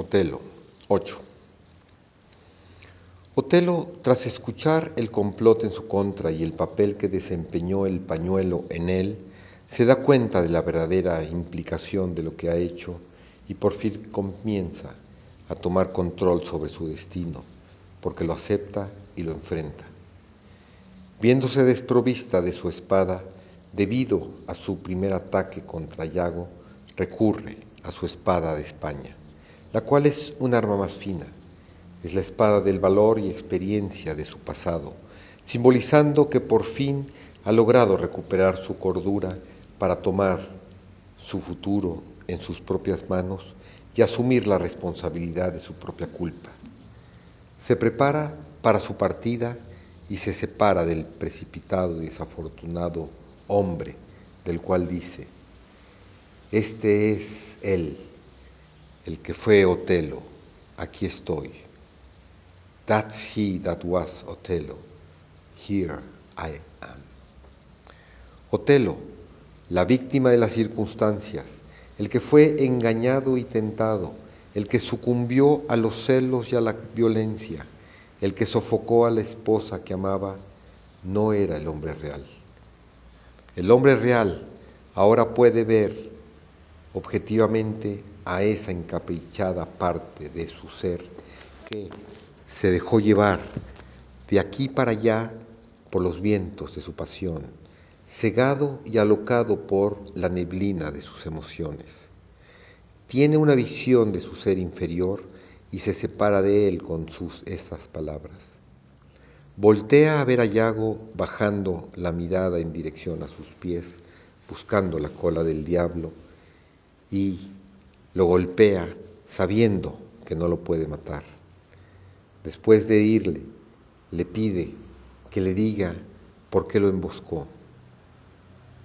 Otelo 8. Otelo, tras escuchar el complot en su contra y el papel que desempeñó el pañuelo en él, se da cuenta de la verdadera implicación de lo que ha hecho y por fin comienza a tomar control sobre su destino, porque lo acepta y lo enfrenta. Viéndose desprovista de su espada, debido a su primer ataque contra Yago, recurre a su espada de España, la cual es un arma más fina. Es la espada del valor y experiencia de su pasado, simbolizando que por fin ha logrado recuperar su cordura para tomar su futuro en sus propias manos y asumir la responsabilidad de su propia culpa. Se prepara para su partida y se separa del precipitado y desafortunado hombre del cual dice, este es él, el que fue Otelo, aquí estoy. That's he that was Otelo, here I am. Otelo, la víctima de las circunstancias, el que fue engañado y tentado, el que sucumbió a los celos y a la violencia, el que sofocó a la esposa que amaba, no era el hombre real. El hombre real ahora puede ver objetivamente a esa encaprichada parte de su ser que se dejó llevar de aquí para allá por los vientos de su pasión, cegado y alocado por la neblina de sus emociones. Tiene una visión de su ser inferior y se separa de él con sus estas palabras. Voltea a ver a Yago bajando la mirada en dirección a sus pies, buscando la cola del diablo, y lo golpea sabiendo que no lo puede matar. Después de irle, le pide que le diga por qué lo emboscó.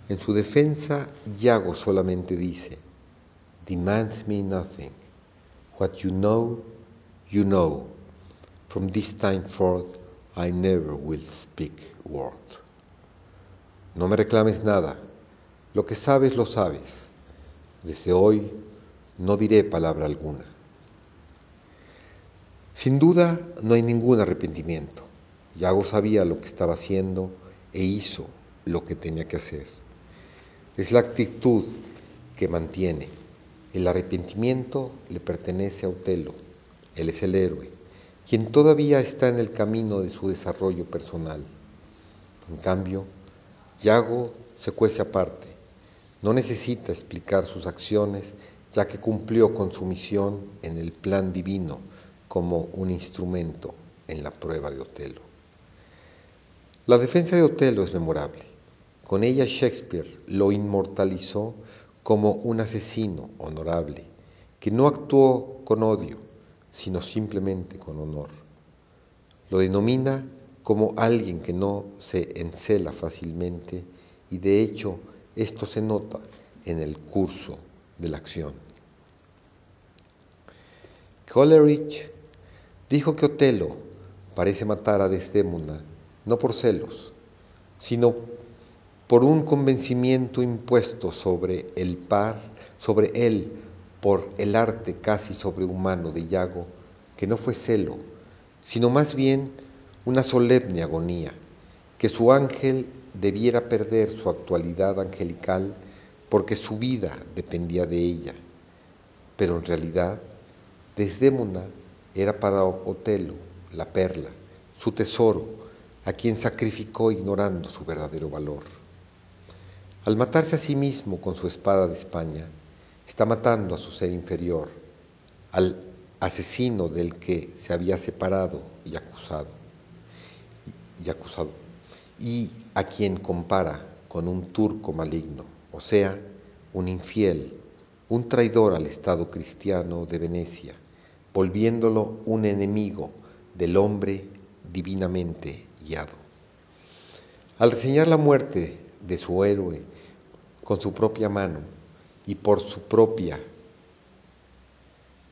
En su defensa, Yago solamente dice, Demand me nothing. What you know You know, from this time forth I never will speak word. No me reclames nada, lo que sabes lo sabes. Desde hoy no diré palabra alguna. Sin duda no hay ningún arrepentimiento. Yago sabía lo que estaba haciendo e hizo lo que tenía que hacer. Es la actitud que mantiene. El arrepentimiento le pertenece a Otelo él es el héroe, quien todavía está en el camino de su desarrollo personal. En cambio, Yago se cuece aparte. No necesita explicar sus acciones, ya que cumplió con su misión en el plan divino como un instrumento en la prueba de Otelo. La defensa de Otelo es memorable. Con ella Shakespeare lo inmortalizó como un asesino honorable, que no actuó con odio, sino simplemente con honor. Lo denomina como alguien que no se encela fácilmente y de hecho esto se nota en el curso de la acción. Coleridge dijo que Otelo parece matar a Desdémona no por celos, sino por un convencimiento impuesto sobre el par, sobre él por el arte casi sobrehumano de Yago, que no fue celo, sino más bien una solemne agonía, que su ángel debiera perder su actualidad angelical porque su vida dependía de ella. Pero en realidad, Desdémona era para Otelo la perla, su tesoro, a quien sacrificó ignorando su verdadero valor. Al matarse a sí mismo con su espada de España, Está matando a su ser inferior, al asesino del que se había separado y acusado, y acusado, y a quien compara con un turco maligno, o sea, un infiel, un traidor al Estado cristiano de Venecia, volviéndolo un enemigo del hombre divinamente guiado. Al reseñar la muerte de su héroe con su propia mano, y por su propia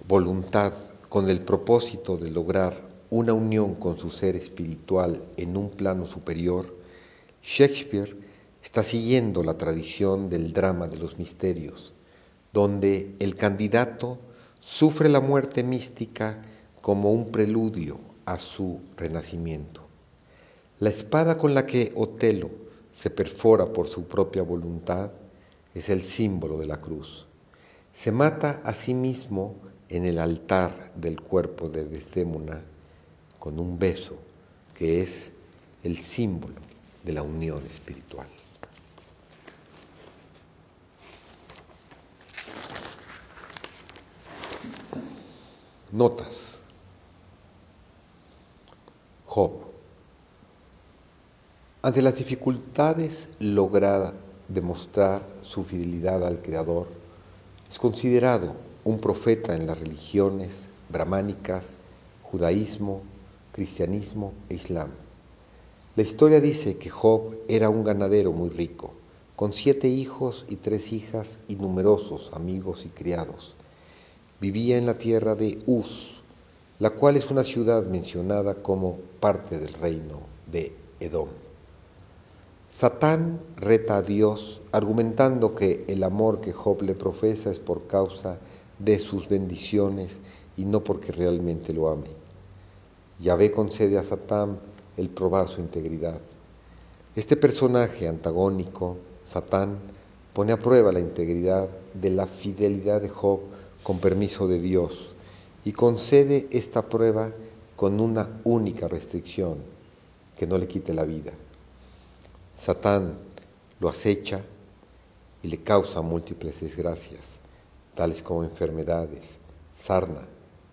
voluntad con el propósito de lograr una unión con su ser espiritual en un plano superior, Shakespeare está siguiendo la tradición del drama de los misterios, donde el candidato sufre la muerte mística como un preludio a su renacimiento. La espada con la que Otelo se perfora por su propia voluntad es el símbolo de la cruz. Se mata a sí mismo en el altar del cuerpo de Desdémona con un beso que es el símbolo de la unión espiritual. Notas. Job. Ante las dificultades logra demostrar su fidelidad al Creador, es considerado un profeta en las religiones brahmánicas, judaísmo, cristianismo e islam. La historia dice que Job era un ganadero muy rico, con siete hijos y tres hijas y numerosos amigos y criados. Vivía en la tierra de Uz, la cual es una ciudad mencionada como parte del reino de Edom. Satán reta a Dios argumentando que el amor que Job le profesa es por causa de sus bendiciones y no porque realmente lo ame. Yahvé concede a Satán el probar su integridad. Este personaje antagónico, Satán, pone a prueba la integridad de la fidelidad de Job con permiso de Dios y concede esta prueba con una única restricción, que no le quite la vida. Satán lo acecha y le causa múltiples desgracias, tales como enfermedades, sarna,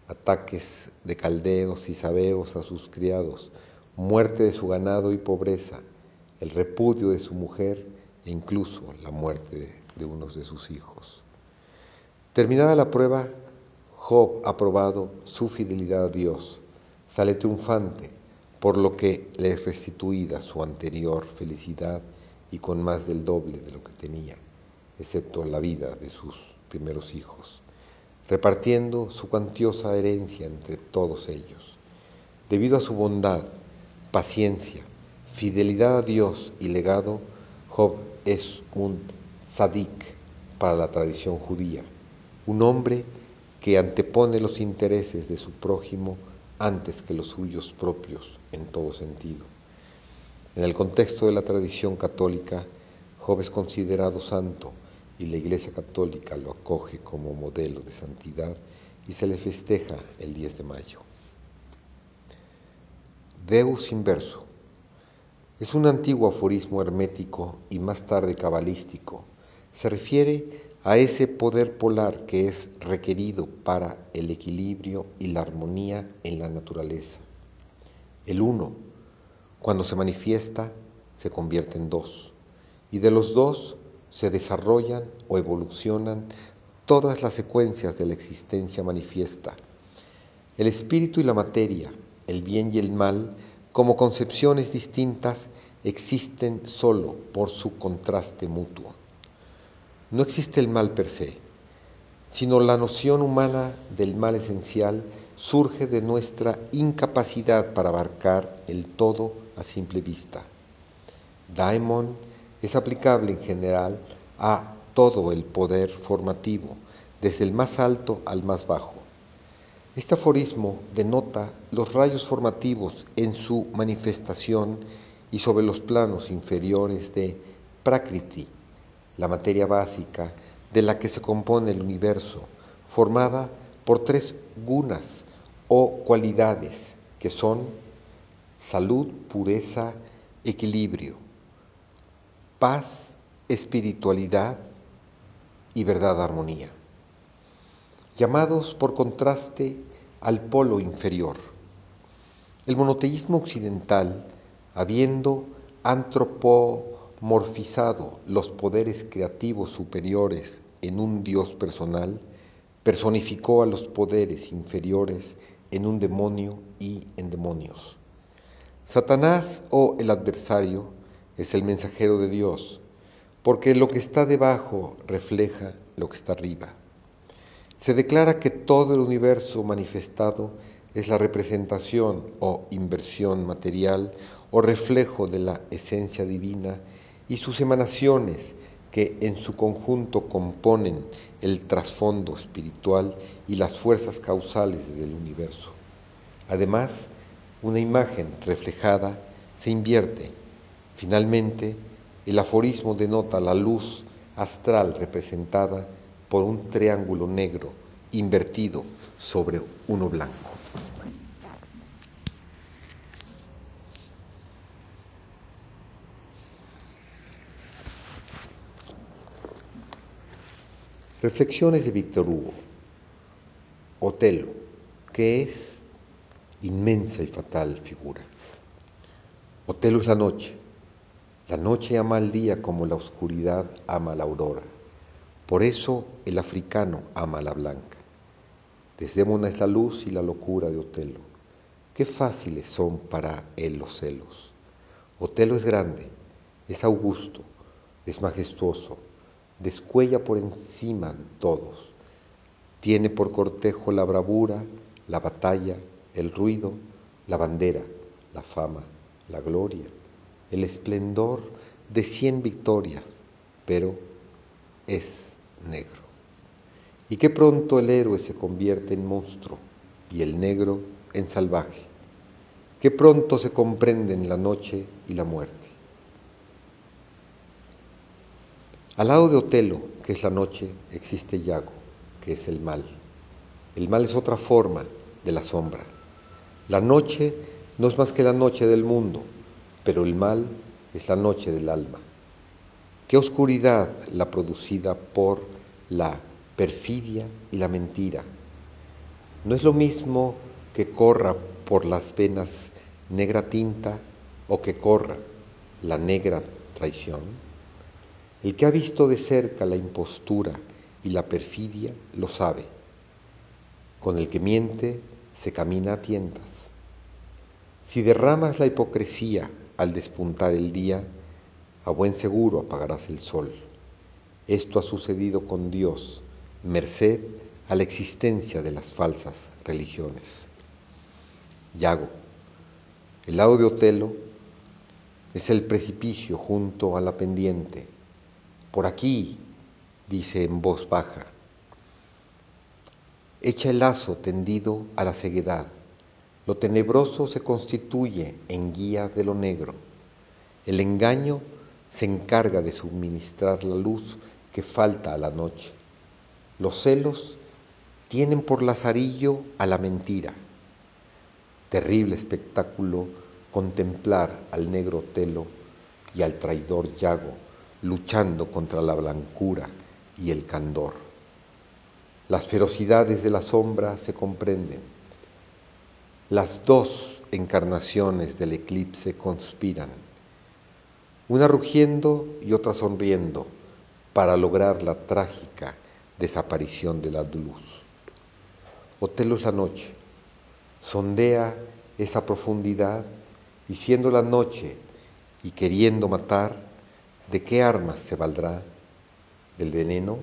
ataques de caldeos y sabeos a sus criados, muerte de su ganado y pobreza, el repudio de su mujer e incluso la muerte de unos de sus hijos. Terminada la prueba, Job ha probado su fidelidad a Dios, sale triunfante por lo que le es restituida su anterior felicidad y con más del doble de lo que tenía, excepto la vida de sus primeros hijos, repartiendo su cuantiosa herencia entre todos ellos. Debido a su bondad, paciencia, fidelidad a Dios y legado, Job es un sadik para la tradición judía, un hombre que antepone los intereses de su prójimo antes que los suyos propios en todo sentido. En el contexto de la tradición católica, Job es considerado santo y la Iglesia Católica lo acoge como modelo de santidad y se le festeja el 10 de mayo. Deus inverso es un antiguo aforismo hermético y más tarde cabalístico. Se refiere a ese poder polar que es requerido para el equilibrio y la armonía en la naturaleza. El uno, cuando se manifiesta, se convierte en dos, y de los dos se desarrollan o evolucionan todas las secuencias de la existencia manifiesta. El espíritu y la materia, el bien y el mal, como concepciones distintas, existen solo por su contraste mutuo. No existe el mal per se, sino la noción humana del mal esencial surge de nuestra incapacidad para abarcar el todo a simple vista. Daimon es aplicable en general a todo el poder formativo, desde el más alto al más bajo. Este aforismo denota los rayos formativos en su manifestación y sobre los planos inferiores de Prakriti, la materia básica de la que se compone el universo, formada por tres gunas o cualidades que son salud, pureza, equilibrio, paz, espiritualidad y verdad, armonía, llamados por contraste al polo inferior. El monoteísmo occidental, habiendo antropo morfizado los poderes creativos superiores en un Dios personal, personificó a los poderes inferiores en un demonio y en demonios. Satanás o el adversario es el mensajero de Dios, porque lo que está debajo refleja lo que está arriba. Se declara que todo el universo manifestado es la representación o inversión material o reflejo de la esencia divina y sus emanaciones que en su conjunto componen el trasfondo espiritual y las fuerzas causales del universo. Además, una imagen reflejada se invierte. Finalmente, el aforismo denota la luz astral representada por un triángulo negro invertido sobre uno blanco. Reflexiones de Víctor Hugo. Otelo, que es inmensa y fatal figura. Otelo es la noche. La noche ama al día como la oscuridad ama la aurora. Por eso el africano ama a la blanca. Desdémona es la luz y la locura de Otelo. Qué fáciles son para él los celos. Otelo es grande, es augusto, es majestuoso, descuella por encima de todos. Tiene por cortejo la bravura, la batalla, el ruido, la bandera, la fama, la gloria, el esplendor de cien victorias, pero es negro. Y que pronto el héroe se convierte en monstruo y el negro en salvaje. Que pronto se comprenden la noche y la muerte. Al lado de Otelo, que es la noche, existe Yago, que es el mal. El mal es otra forma de la sombra. La noche no es más que la noche del mundo, pero el mal es la noche del alma. Qué oscuridad la producida por la perfidia y la mentira. No es lo mismo que corra por las venas negra tinta o que corra la negra traición. El que ha visto de cerca la impostura y la perfidia lo sabe. Con el que miente se camina a tientas. Si derramas la hipocresía al despuntar el día, a buen seguro apagarás el sol. Esto ha sucedido con Dios, merced a la existencia de las falsas religiones. Yago, el lado de Otelo, es el precipicio junto a la pendiente por aquí, dice en voz baja, echa el lazo tendido a la ceguedad. Lo tenebroso se constituye en guía de lo negro. El engaño se encarga de suministrar la luz que falta a la noche. Los celos tienen por lazarillo a la mentira. Terrible espectáculo contemplar al negro telo y al traidor Yago luchando contra la blancura y el candor. Las ferocidades de la sombra se comprenden. Las dos encarnaciones del eclipse conspiran, una rugiendo y otra sonriendo para lograr la trágica desaparición de la luz. Otelo es la noche, sondea esa profundidad y siendo la noche y queriendo matar, ¿De qué armas se valdrá? ¿Del veneno?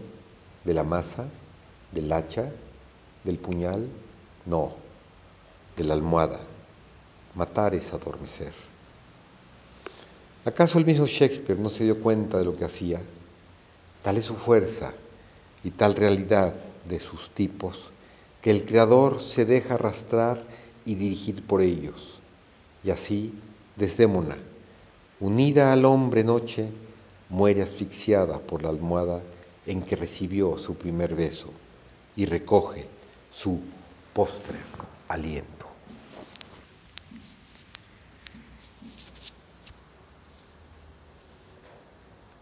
¿De la masa? ¿Del hacha? ¿Del puñal? No, de la almohada. Matar es adormecer. ¿Acaso el mismo Shakespeare no se dio cuenta de lo que hacía? Tal es su fuerza y tal realidad de sus tipos que el Creador se deja arrastrar y dirigir por ellos. Y así, Desdémona, unida al hombre noche, muere asfixiada por la almohada en que recibió su primer beso y recoge su postre aliento.